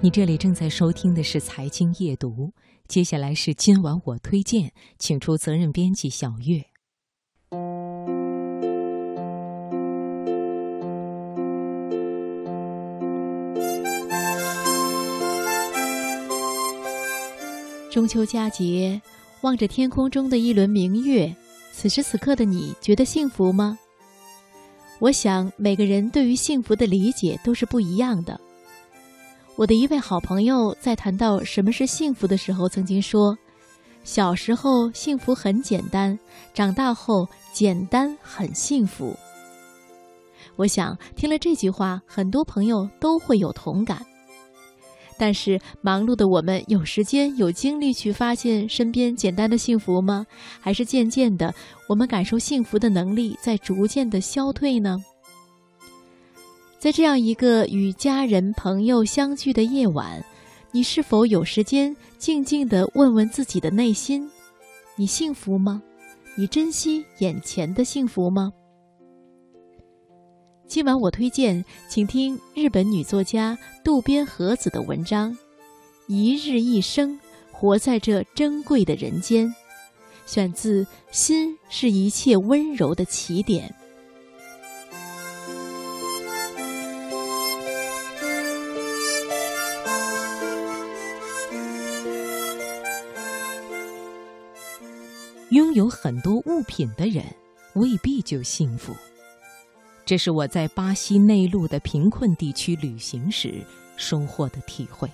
你这里正在收听的是《财经夜读》，接下来是今晚我推荐，请出责任编辑小月。中秋佳节，望着天空中的一轮明月，此时此刻的你觉得幸福吗？我想每个人对于幸福的理解都是不一样的。我的一位好朋友在谈到什么是幸福的时候，曾经说：“小时候幸福很简单，长大后简单很幸福。”我想听了这句话，很多朋友都会有同感。但是忙碌的我们，有时间有精力去发现身边简单的幸福吗？还是渐渐的，我们感受幸福的能力在逐渐的消退呢？在这样一个与家人朋友相聚的夜晚，你是否有时间静静地问问自己的内心：你幸福吗？你珍惜眼前的幸福吗？今晚我推荐，请听日本女作家渡边和子的文章《一日一生，活在这珍贵的人间》，选自《心是一切温柔的起点》。拥有很多物品的人未必就幸福，这是我在巴西内陆的贫困地区旅行时收获的体会。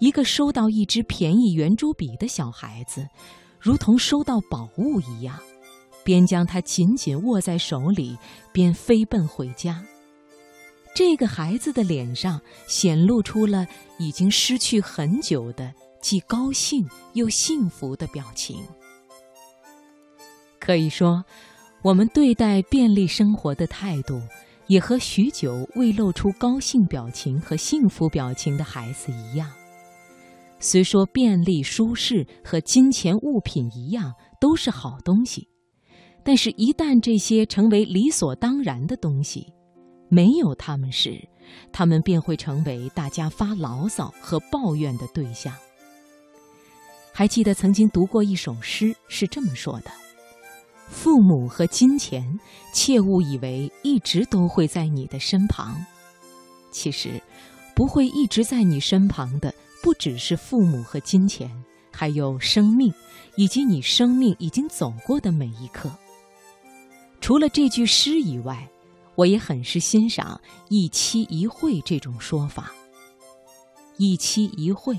一个收到一支便宜圆珠笔的小孩子，如同收到宝物一样，边将它紧紧握在手里，边飞奔回家。这个孩子的脸上显露出了已经失去很久的既高兴又幸福的表情。可以说，我们对待便利生活的态度，也和许久未露出高兴表情和幸福表情的孩子一样。虽说便利、舒适和金钱、物品一样都是好东西，但是，一旦这些成为理所当然的东西，没有他们时，他们便会成为大家发牢骚和抱怨的对象。还记得曾经读过一首诗，是这么说的。父母和金钱，切勿以为一直都会在你的身旁。其实，不会一直在你身旁的，不只是父母和金钱，还有生命，以及你生命已经走过的每一刻。除了这句诗以外，我也很是欣赏“一期一会”这种说法。一期一会，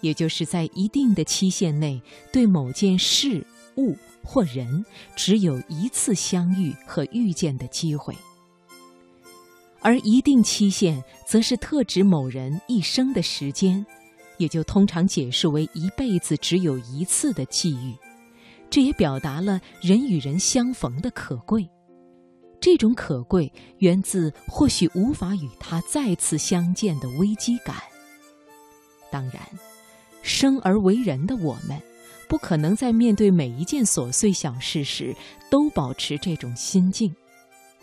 也就是在一定的期限内，对某件事物。或人只有一次相遇和遇见的机会，而一定期限则是特指某人一生的时间，也就通常解释为一辈子只有一次的际遇。这也表达了人与人相逢的可贵，这种可贵源自或许无法与他再次相见的危机感。当然，生而为人的我们。不可能在面对每一件琐碎小事时都保持这种心境，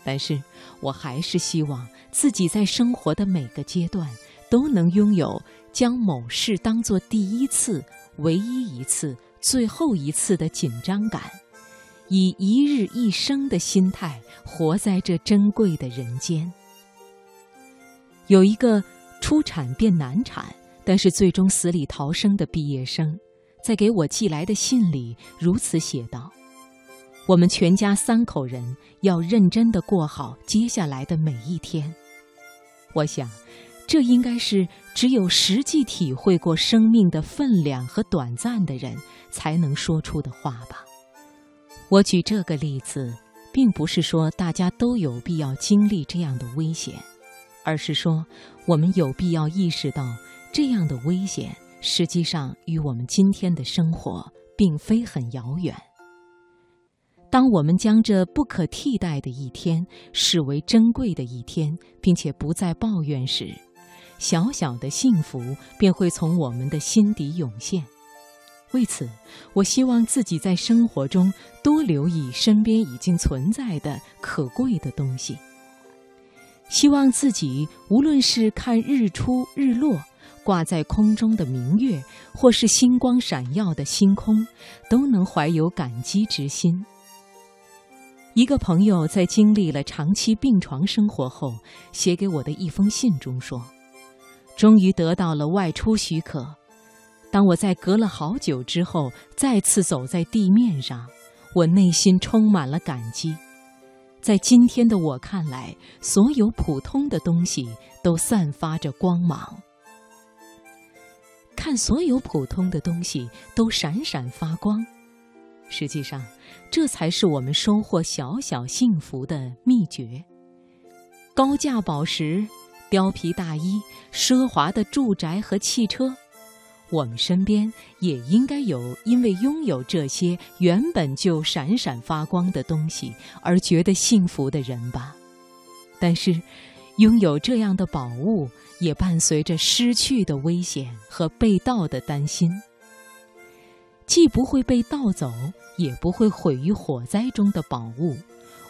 但是我还是希望自己在生活的每个阶段都能拥有将某事当作第一次、唯一一次、最后一次的紧张感，以一日一生的心态活在这珍贵的人间。有一个出产变难产，但是最终死里逃生的毕业生。在给我寄来的信里，如此写道：“我们全家三口人要认真的过好接下来的每一天。”我想，这应该是只有实际体会过生命的分量和短暂的人才能说出的话吧。我举这个例子，并不是说大家都有必要经历这样的危险，而是说我们有必要意识到这样的危险。实际上，与我们今天的生活并非很遥远。当我们将这不可替代的一天视为珍贵的一天，并且不再抱怨时，小小的幸福便会从我们的心底涌现。为此，我希望自己在生活中多留意身边已经存在的可贵的东西。希望自己无论是看日出日落。挂在空中的明月，或是星光闪耀的星空，都能怀有感激之心。一个朋友在经历了长期病床生活后，写给我的一封信中说：“终于得到了外出许可。当我在隔了好久之后再次走在地面上，我内心充满了感激。在今天的我看来，所有普通的东西都散发着光芒。看所有普通的东西都闪闪发光。”实际上，这才是我们收获小小幸福的秘诀。高价宝石、貂皮大衣、奢华的住宅和汽车，我们身边也应该有因为拥有这些原本就闪闪发光的东西而觉得幸福的人吧。但是，拥有这样的宝物也伴随着失去的危险和被盗的担心。既不会被盗走。也不会毁于火灾中的宝物，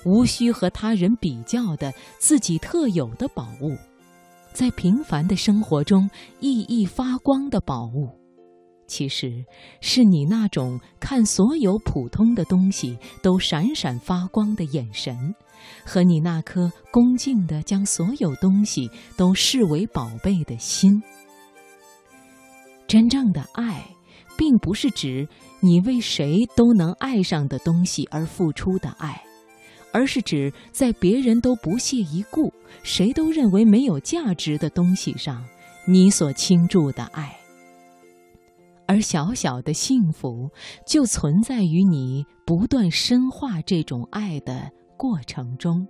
无需和他人比较的自己特有的宝物，在平凡的生活中熠熠发光的宝物，其实是你那种看所有普通的东西都闪闪发光的眼神，和你那颗恭敬的将所有东西都视为宝贝的心。真正的爱。并不是指你为谁都能爱上的东西而付出的爱，而是指在别人都不屑一顾、谁都认为没有价值的东西上，你所倾注的爱。而小小的幸福，就存在于你不断深化这种爱的过程中。